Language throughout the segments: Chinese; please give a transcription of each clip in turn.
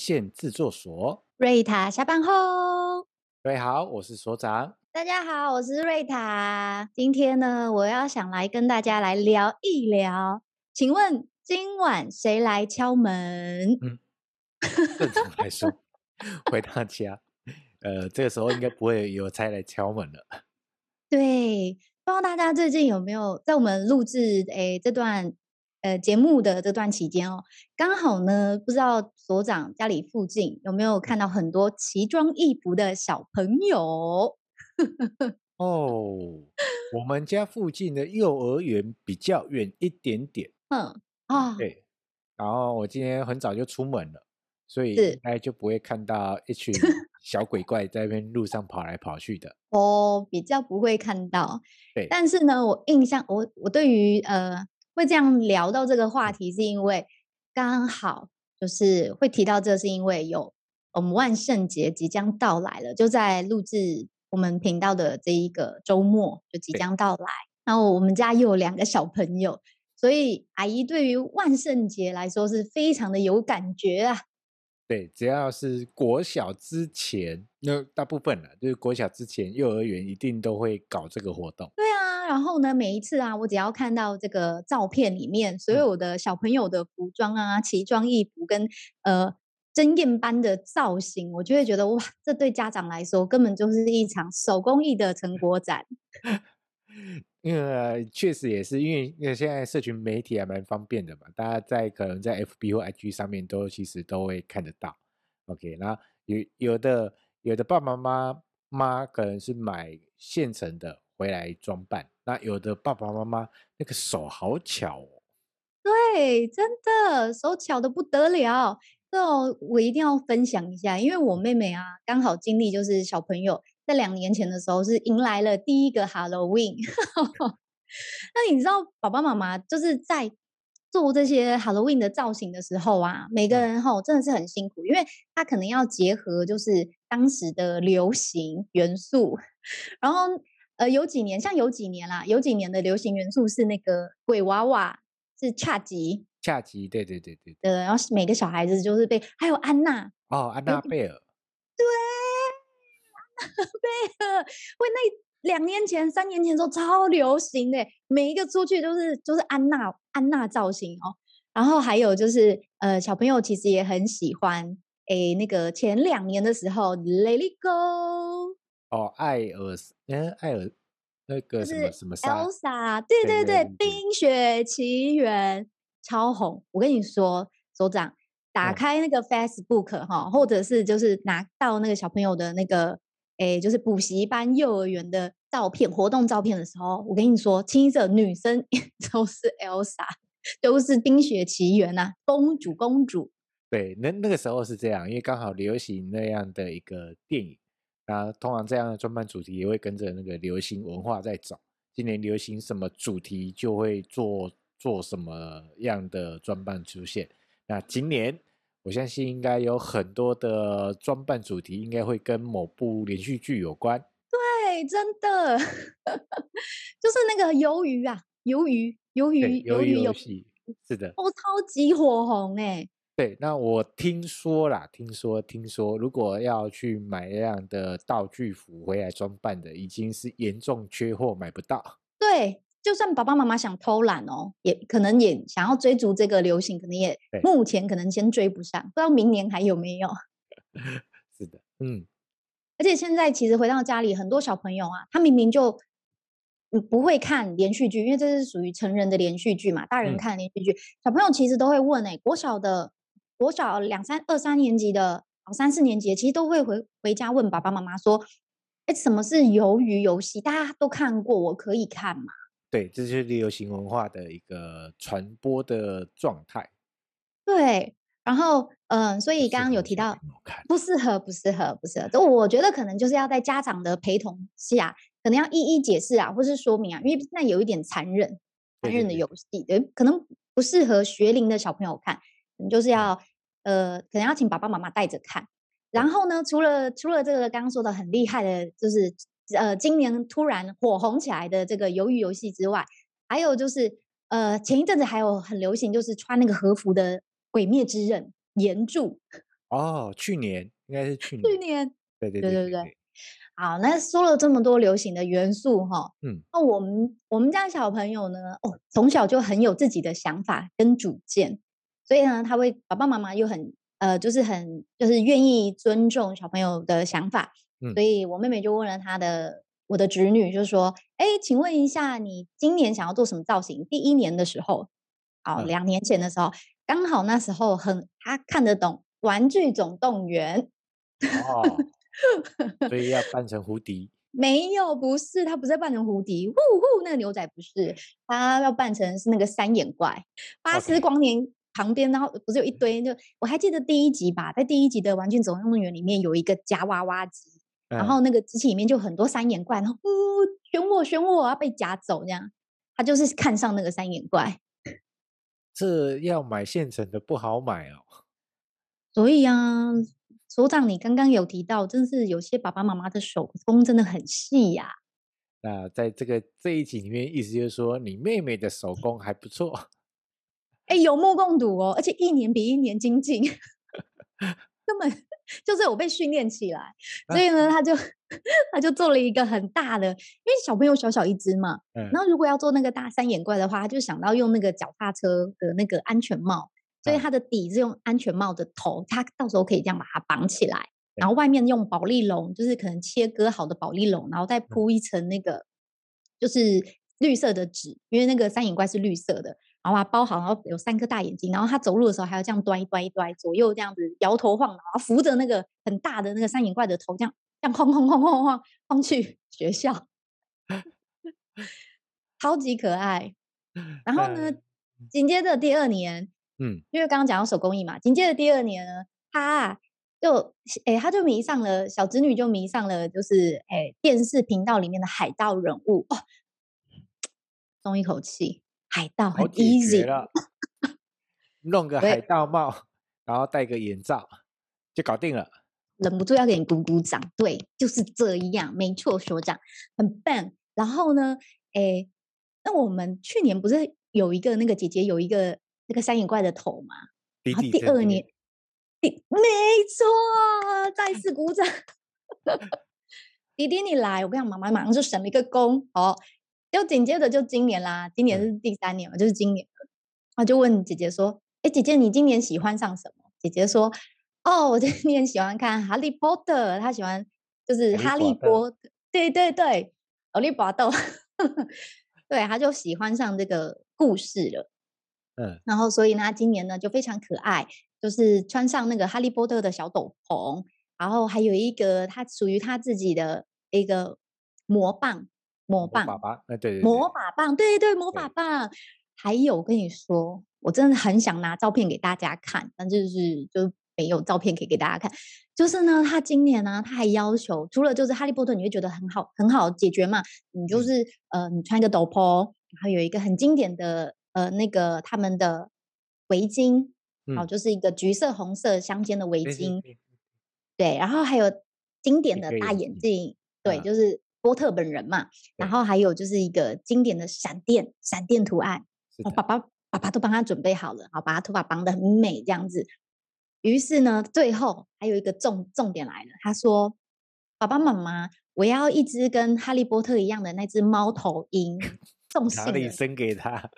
线制作所。瑞塔下班后，各位好，我是所长。大家好，我是瑞塔。今天呢，我要想来跟大家来聊一聊。请问今晚谁来敲门？嗯，正常来说，回大家，呃，这个时候应该不会有差来敲门了。对，不知道大家最近有没有在我们录制诶这段。呃，节目的这段期间哦，刚好呢，不知道所长家里附近有没有看到很多奇装异服的小朋友？哦，我们家附近的幼儿园比较远一点点。嗯啊，对。然后我今天很早就出门了，所以应该就不会看到一群 小鬼怪在那边路上跑来跑去的。哦，比较不会看到。对。但是呢，我印象，我我对于呃。会这样聊到这个话题，是因为刚好就是会提到这，是因为有我们万圣节即将到来了，就在录制我们频道的这一个周末就即将到来。然后我们家又有两个小朋友，所以阿姨对于万圣节来说是非常的有感觉啊。对，只要是国小之前，那大部分了，就是国小之前，幼儿园一定都会搞这个活动。对啊。然后呢，每一次啊，我只要看到这个照片里面所有的小朋友的服装啊、奇装异服跟呃争艳般的造型，我就会觉得哇，这对家长来说根本就是一场手工艺的成果展。因为、呃、确实也是因为因为现在社群媒体还蛮方便的嘛，大家在可能在 FB 或 IG 上面都其实都会看得到。OK，然后有有的有的爸爸妈妈可能是买现成的回来装扮。那有的爸爸妈妈那个手好巧哦，对，真的手巧的不得了。这我一定要分享一下，因为我妹妹啊，刚好经历就是小朋友在两年前的时候是迎来了第一个 Halloween。那你知道爸爸妈妈就是在做这些 Halloween 的造型的时候啊，每个人吼真的是很辛苦，因为他可能要结合就是当时的流行元素，然后。呃，有几年，像有几年啦，有几年的流行元素是那个鬼娃娃，是恰吉，恰吉，对对对对，对，然后每个小孩子就是被，还有安娜，哦，安娜贝尔，对，安娜贝尔，喂，那两年前、三年前的时候超流行的，每一个出去都是就是安娜安娜造型哦，然后还有就是呃，小朋友其实也很喜欢，诶，那个前两年的时候，Let It Go。哦，艾尔，嗯，艾尔，那个什么什么 Elsa，对对对，冰雪奇缘超红。我跟你说，所长，打开那个 Facebook 哈、嗯，或者是就是拿到那个小朋友的那个，诶，就是补习班、幼儿园的照片、活动照片的时候，我跟你说，清一色女生 都是 Elsa，都是冰雪奇缘呐、啊，公主公主。对，那那个时候是这样，因为刚好流行那样的一个电影。那通常这样的装扮主题也会跟着那个流行文化在走，今年流行什么主题就会做做什么样的装扮出现。那今年我相信应该有很多的装扮主题应该会跟某部连续剧有关。对，真的，就是那个鱿鱼啊，鱿鱼，鱿鱼，鱿鱼游戏，是的，哦，超级火红哎。对，那我听说啦，听说听说，如果要去买这样的道具服回来装扮的，已经是严重缺货，买不到。对，就算爸爸妈妈想偷懒哦，也可能也想要追逐这个流行，可能也目前可能先追不上，不知道明年还有没有。是的，嗯。而且现在其实回到家里，很多小朋友啊，他明明就不会看连续剧，因为这是属于成人的连续剧嘛，大人看连续剧，嗯、小朋友其实都会问哎、欸，国小的。国小两三二三年级的，三四年级的，其实都会回回家问爸爸妈妈说：“哎，什么是鱿鱼游戏？大家都看过，我可以看吗？”对，这就是流行文化的一个传播的状态。对，然后嗯，所以刚刚有提到不适合，不适合，不适合。就我觉得可能就是要在家长的陪同下，可能要一一解释啊，或是说明啊，因为那有一点残忍，残忍的游戏，对，可能不适合学龄的小朋友看，你就是要。呃，可能要请爸爸妈妈带着看。然后呢，除了除了这个刚刚说的很厉害的，就是呃，今年突然火红起来的这个鱿鱼游戏之外，还有就是呃，前一阵子还有很流行，就是穿那个和服的《鬼灭之刃》炎柱。哦，去年应该是去年。去年。对对对对对对。好，那说了这么多流行的元素哈，嗯，那我们我们家小朋友呢，哦，从小就很有自己的想法跟主见，所以呢，他会爸爸妈妈又很呃，就是很就是愿意尊重小朋友的想法，嗯，所以我妹妹就问了她的我的侄女，就说，哎，请问一下，你今年想要做什么造型？第一年的时候，好，两年前的时候，嗯，刚好那时候很他看得懂《玩具总动员》哦。所以要扮成胡迪？没有，不是，他不是扮成胡迪，呼呼，那个牛仔不是，他要扮成是那个三眼怪，巴斯光年旁边，然后不是有一堆，就我还记得第一集吧，在第一集的《玩具总动员》里面有一个夹娃娃机，嗯、然后那个机器里面就很多三眼怪，然后呜选我选我，要被夹走这样，他就是看上那个三眼怪，这要买现成的不好买哦，所以啊。所长，你刚刚有提到，真是有些爸爸妈妈的手工真的很细呀、啊。那在这个这一集里面，意思就是说，你妹妹的手工还不错。哎，有目共睹哦，而且一年比一年精进，根本就是我被训练起来。所以呢，他就他就做了一个很大的，因为小朋友小小一只嘛。嗯。然后如果要做那个大三眼怪的话，他就想到用那个脚踏车的那个安全帽。所以它的底是用安全帽的头，它到时候可以这样把它绑起来，然后外面用保丽龙，就是可能切割好的保丽龙，然后再铺一层那个就是绿色的纸，因为那个三眼怪是绿色的，然后把它包好，然后有三颗大眼睛，然后它走路的时候还要这样端一端一端，左右这样子摇头晃脑，然后扶着那个很大的那个三眼怪的头，这样这样晃晃晃晃晃晃去 学校，超级可爱。然后呢，紧接着第二年。嗯，因为刚刚讲到手工艺嘛，紧接着第二年呢，他就哎，他就迷上了小侄女，就迷上了，就是哎，电视频道里面的海盗人物哦，松一口气，海盗很 easy 了，弄个海盗帽，然后戴个眼罩就搞定了，忍不住要给你鼓鼓掌，对，就是这样，没错，所长很棒。然后呢，哎，那我们去年不是有一个那个姐姐有一个。那个三眼怪的头嘛，弟弟第二年，第没错，再次鼓掌。弟弟你来，我跟你讲，妈妈马上就省了一个工哦。就紧接着就今年啦，今年是第三年嘛，嗯、就是今年。他就问姐姐说：“哎，姐姐，你今年喜欢上什么？”姐姐说：“哦，我今年喜欢看《哈利波特》，他喜欢就是哈利波特，对对对，哈利波特，对，他就喜欢上这个故事了。”嗯，然后所以呢，他今年呢就非常可爱，就是穿上那个哈利波特的小斗篷，然后还有一个他属于他自己的一个魔棒，魔棒，魔法棒，对对，魔法棒，对对，魔法棒。还有，我跟你说，我真的很想拿照片给大家看，但就是就没有照片可以给大家看。就是呢，他今年呢，他还要求，除了就是哈利波特，你会觉得很好很好解决嘛？你就是、嗯、呃，你穿一个斗篷，然后有一个很经典的。呃，那个他们的围巾，好、就是一个橘色、红色相间的围巾，对，对，然后还有经典的大眼镜，对，啊、就是波特本人嘛。然后还有就是一个经典的闪电，闪电图案。我，爸爸，爸爸都帮他准备好了，好，把他头发绑得很美这样子。于是呢，最后还有一个重重点来了，他说：“爸爸妈妈，我要一只跟哈利波特一样的那只猫头鹰，送信。”哪里生给他？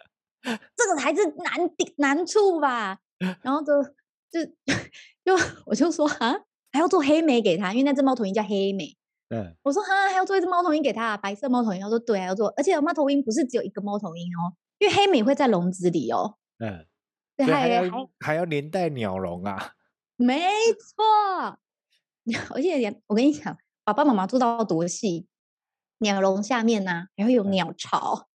这个才是难点难处吧，然后就就 就我就说啊，还要做黑莓给他，因为那只猫头鹰叫黑莓。嗯，我说啊，还要做一只猫头鹰给他，白色猫头鹰。他说对，还要做，而且猫头鹰不是只有一个猫头鹰哦，因为黑米会在笼子里哦。嗯，对，还要还，还要连带鸟笼啊。没错，而且我跟你讲，爸爸妈妈做到多细，鸟笼下面呢、啊、还会有鸟巢。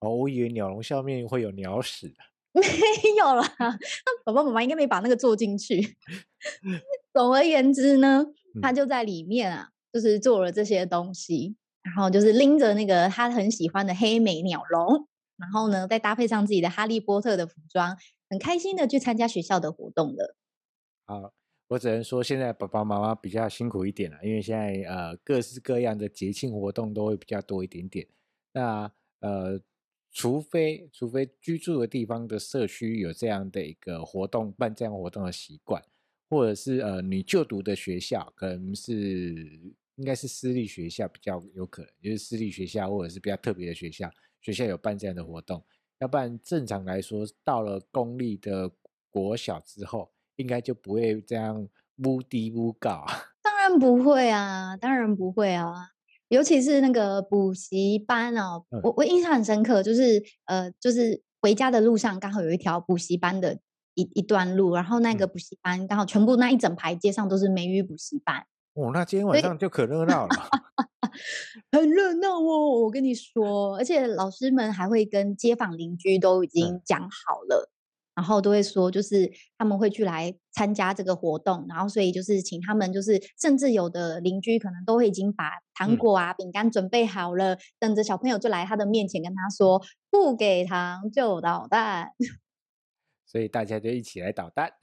哦，我以为鸟笼下面会有鸟屎，没有啦，爸爸妈妈应该没把那个做进去。总而言之呢，他就在里面啊，就是做了这些东西，然后就是拎着那个他很喜欢的黑莓鸟笼，然后呢，再搭配上自己的哈利波特的服装，很开心的去参加学校的活动了。好，我只能说现在爸爸妈妈比较辛苦一点了，因为现在呃各式各样的节庆活动都会比较多一点点。那呃。除非除非居住的地方的社区有这样的一个活动，办这样活动的习惯，或者是呃你就读的学校，可能是应该是私立学校比较有可能，就是私立学校或者是比较特别的学校，学校有办这样的活动。要不然正常来说，到了公立的国小之后，应该就不会这样乌低乌高。当然不会啊，当然不会啊。尤其是那个补习班哦，嗯、我我印象很深刻，就是呃，就是回家的路上刚好有一条补习班的一一段路，然后那个补习班刚好全部那一整排街上都是美语补习班。哦，那今天晚上就可热闹了。很热闹哦，我跟你说，而且老师们还会跟街坊邻居都已经讲好了，嗯、然后都会说，就是他们会去来参加这个活动，然后所以就是请他们，就是甚至有的邻居可能都会已经把糖果啊、饼干准备好了，嗯、等着小朋友就来他的面前跟他说，不给糖就捣蛋，所以大家就一起来捣蛋。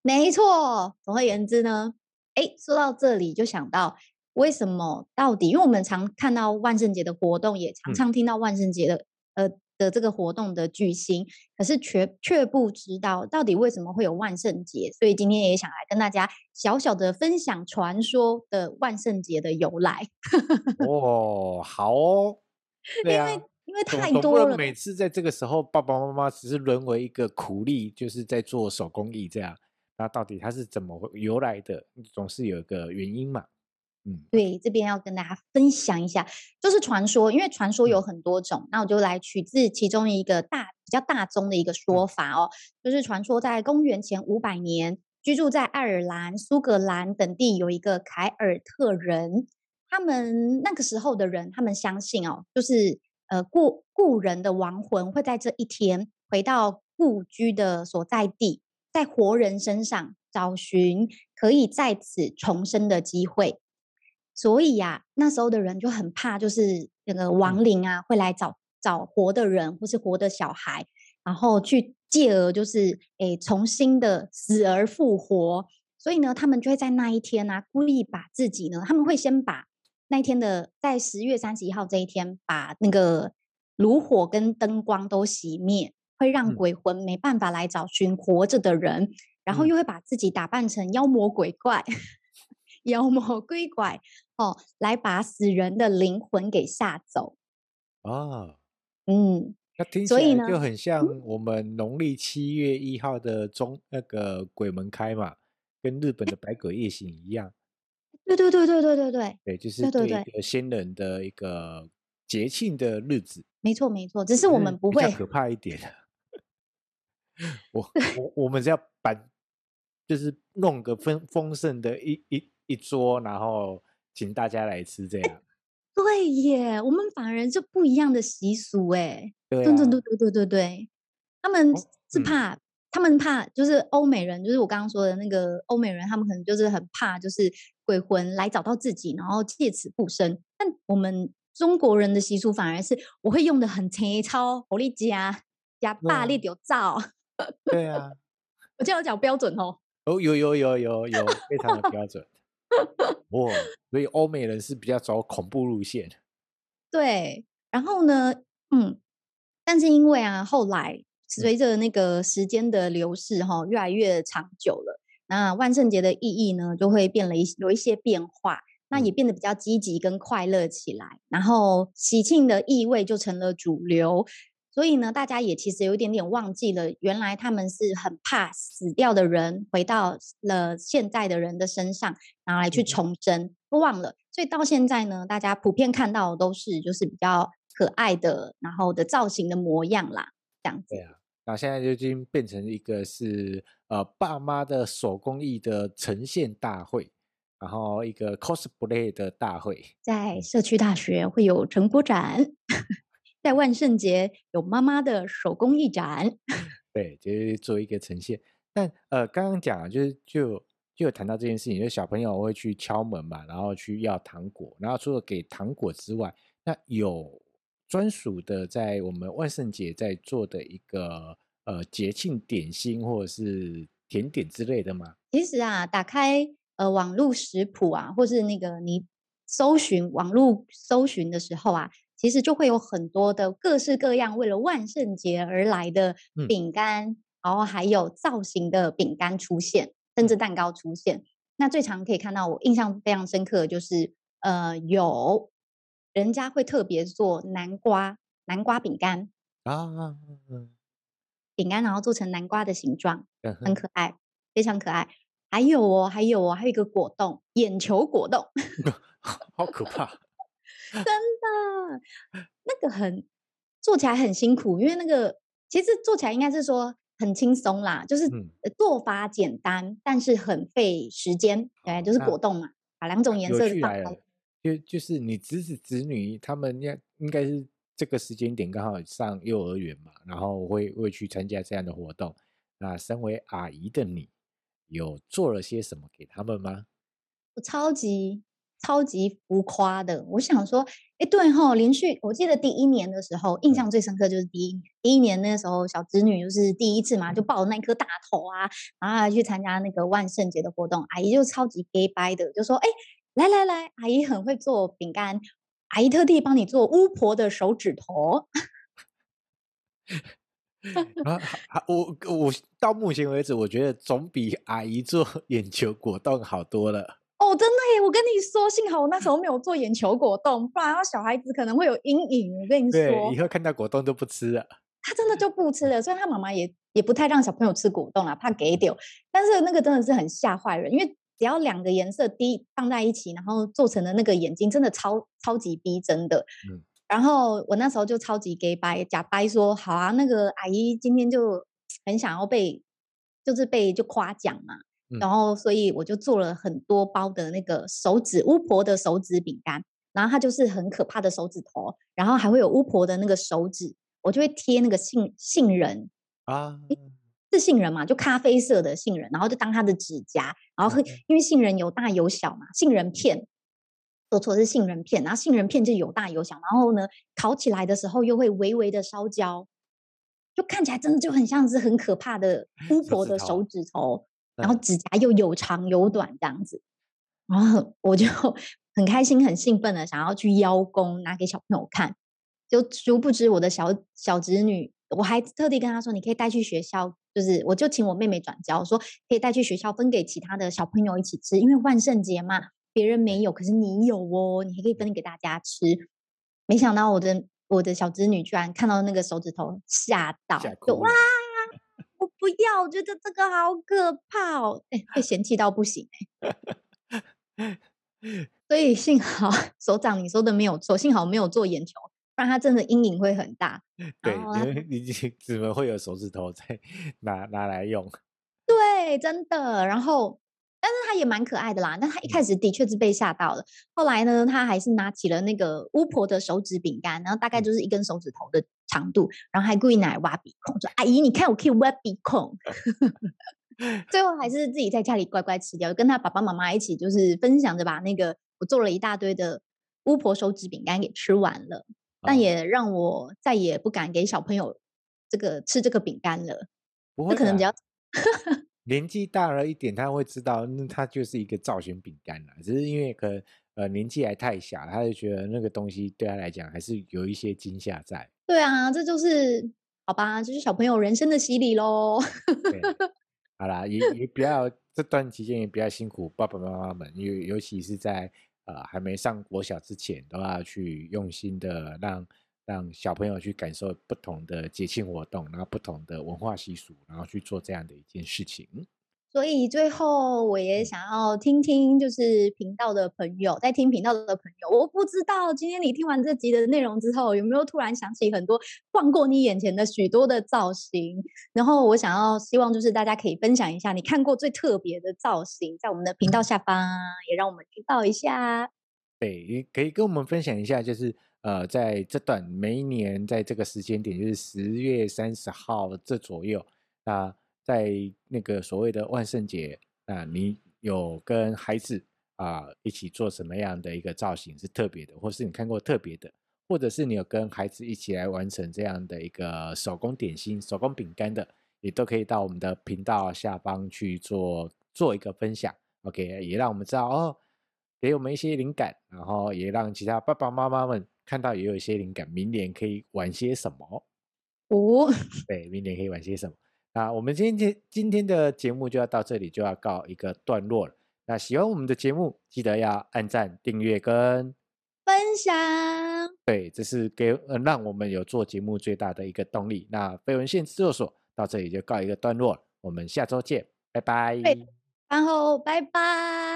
没错，总而言之呢，哎，说到这里就想到。为什么？到底？因为我们常看到万圣节的活动，也常常听到万圣节的、嗯、呃的这个活动的巨星，可是却却不知道到底为什么会有万圣节。所以今天也想来跟大家小小的分享传说的万圣节的由来。哦，好哦，对啊、因为因为太多了，每次在这个时候，爸爸妈妈只是沦为一个苦力，就是在做手工艺这样。那到底它是怎么由来的？总是有一个原因嘛。嗯，对，这边要跟大家分享一下，就是传说，因为传说有很多种，嗯、那我就来取自其中一个大比较大宗的一个说法哦，嗯、就是传说在公元前五百年，居住在爱尔兰、苏格兰等地有一个凯尔特人，他们那个时候的人，他们相信哦，就是呃故故人的亡魂会在这一天回到故居的所在地，在活人身上找寻可以在此重生的机会。所以呀、啊，那时候的人就很怕，就是那个亡灵啊会来找找活的人，或是活的小孩，然后去借而就是诶重新的死而复活。所以呢，他们就会在那一天呢、啊，故意把自己呢，他们会先把那一天的在十月三十一号这一天，把那个炉火跟灯光都熄灭，会让鬼魂没办法来找寻活着的人，嗯、然后又会把自己打扮成妖魔鬼怪。妖魔鬼怪哦，来把死人的灵魂给吓走啊！嗯，那听起来就很像我们农历七月一号的中那个鬼门开嘛，跟日本的百鬼夜行一样。对对对对对对对，对，就是对一个先人的一个节庆的日子。没错没错，只是我们不会可怕一点。我我我们是要办，就是弄个丰丰盛的一一。一桌，然后请大家来吃，这样。对耶，我们反而就不一样的习俗哎。对、啊、对对对对对对对，他们是怕，他们怕就是欧美人，就是我刚刚说的那个欧美人，他们可能就是很怕，就是鬼魂来找到自己，然后借此复生。但我们中国人的习俗反而是，我会用的很粗糙，火力加加霸力有照。对啊，我这样讲标准哦。哦，有有有有有，非常的标准。哇，所以欧美人是比较走恐怖路线。对，然后呢，嗯，但是因为啊，后来随着那个时间的流逝，哈，越来越长久了，那万圣节的意义呢，就会变了一有一些变化，那也变得比较积极跟快乐起来，然后喜庆的意味就成了主流。所以呢，大家也其实有一点点忘记了，原来他们是很怕死掉的人回到了现在的人的身上，然后来去重生，都忘了。所以到现在呢，大家普遍看到的都是就是比较可爱的，然后的造型的模样啦，这样子。对啊，那现在就已经变成一个是呃爸妈的手工艺的呈现大会，然后一个 cosplay 的大会，在社区大学会有成果展。在万圣节有妈妈的手工艺展，对，就是做一个呈现。但呃，刚刚讲就是就就有谈到这件事情，就是小朋友会去敲门嘛，然后去要糖果，然后除了给糖果之外，那有专属的在我们万圣节在做的一个呃节庆点心或者是甜点之类的吗？其实啊，打开呃网络食谱啊，或是那个你搜寻网络搜寻的时候啊。其实就会有很多的各式各样为了万圣节而来的饼干，嗯、然后还有造型的饼干出现。甚至蛋糕出现。那最常可以看到，我印象非常深刻的就是，呃，有人家会特别做南瓜南瓜饼干啊，饼干然后做成南瓜的形状，很可爱，非常可爱。还有哦，还有哦，还有一个果冻，眼球果冻，好可怕，真的，那个很做起来很辛苦，因为那个其实做起来应该是说。很轻松啦，就是做法简单，嗯、但是很费时间。对，就是果冻嘛，啊、把两种颜色放开。就就是你侄子侄女他们要应该是这个时间点刚好上幼儿园嘛，然后会会去参加这样的活动。那身为阿姨的你，有做了些什么给他们吗？我超级。超级浮夸的，我想说，哎，对吼，连续我记得第一年的时候，印象最深刻就是第一年，第一年那个时候小侄女就是第一次嘛，就抱着那颗大头啊，然后还去参加那个万圣节的活动，阿姨就超级假掰的，就说，哎，来来来，阿姨很会做饼干，阿姨特地帮你做巫婆的手指头。啊，我我到目前为止，我觉得总比阿姨做 眼球果冻好多了。哦，真的耶！我跟你说，幸好我那时候没有做眼球果冻，不然小孩子可能会有阴影。我跟你说，以后看到果冻都不吃了。他真的就不吃了，所以他妈妈也也不太让小朋友吃果冻啦，怕给丢。但是那个真的是很吓坏人，因为只要两个颜色滴放在一起，然后做成的那个眼睛，真的超超级逼真的。嗯。然后我那时候就超级给掰，假掰说好啊，那个阿姨今天就很想要被，就是被就夸奖嘛。然后，所以我就做了很多包的那个手指巫婆的手指饼干，然后它就是很可怕的手指头，然后还会有巫婆的那个手指，我就会贴那个杏杏仁啊，是杏仁嘛，就咖啡色的杏仁，然后就当它的指甲，然后因为杏仁有大有小嘛，杏仁片，说错是杏仁片，然后杏仁片就有大有小，然后呢，烤起来的时候又会微微的烧焦，就看起来真的就很像是很可怕的 巫婆的手指头。然后指甲又有长有短这样子，然后我就 很开心很兴奋的想要去邀功拿给小朋友看，就殊不知我的小小侄女，我还特地跟她说，你可以带去学校，就是我就请我妹妹转交，说可以带去学校分给其他的小朋友一起吃，因为万圣节嘛，别人没有，可是你有哦，你还可以分给大家吃。没想到我的我的小侄女居然看到那个手指头吓到，就哇！我不要，我觉得这个好可怕哦，哎，被嫌弃到不行哎。所以幸好 首长你说的没有错，幸好没有做眼球，不然他真的阴影会很大。对，你你怎么会有手指头在 拿拿来用？对，真的。然后。但是他也蛮可爱的啦，但他一开始的确是被吓到了。后来呢，他还是拿起了那个巫婆的手指饼干，然后大概就是一根手指头的长度，然后还故意拿来挖鼻孔，说：“阿姨，你看我可以挖鼻孔。”最后还是自己在家里乖乖吃掉，跟他爸爸妈妈一起就是分享着把那个我做了一大堆的巫婆手指饼干给吃完了，但也让我再也不敢给小朋友这个吃这个饼干了。不会，可能比较。年纪大了一点，他会知道，那它就是一个造型饼干了。只是因为可能呃年纪还太小，他就觉得那个东西对他来讲还是有一些惊吓在。对啊，这就是好吧，就是小朋友人生的洗礼喽。好啦，也也不要这段期间也比较辛苦爸爸妈妈们，尤尤其是在呃还没上国小之前，都要去用心的让。让小朋友去感受不同的节庆活动，然后不同的文化习俗，然后去做这样的一件事情。所以最后我也想要听听，就是频道的朋友在听频道的朋友，我不知道今天你听完这集的内容之后，有没有突然想起很多晃过你眼前的许多的造型？然后我想要希望就是大家可以分享一下你看过最特别的造型，在我们的频道下方也让我们知道一下。对，也可以跟我们分享一下，就是。呃，在这段每一年在这个时间点，就是十月三十号这左右，那在那个所谓的万圣节，啊你有跟孩子啊、呃、一起做什么样的一个造型是特别的，或是你看过特别的，或者是你有跟孩子一起来完成这样的一个手工点心、手工饼干的，也都可以到我们的频道下方去做做一个分享，OK，也让我们知道哦，给我们一些灵感，然后也让其他爸爸妈妈们。看到也有一些灵感，明年可以玩些什么？哦，对，明年可以玩些什么？那我们今天今天的节目就要到这里，就要告一个段落了。那喜欢我们的节目，记得要按赞、订阅跟分享。对，这是给呃让我们有做节目最大的一个动力。那飞文献制作所到这里就告一个段落了，我们下周见，拜拜。然后拜拜。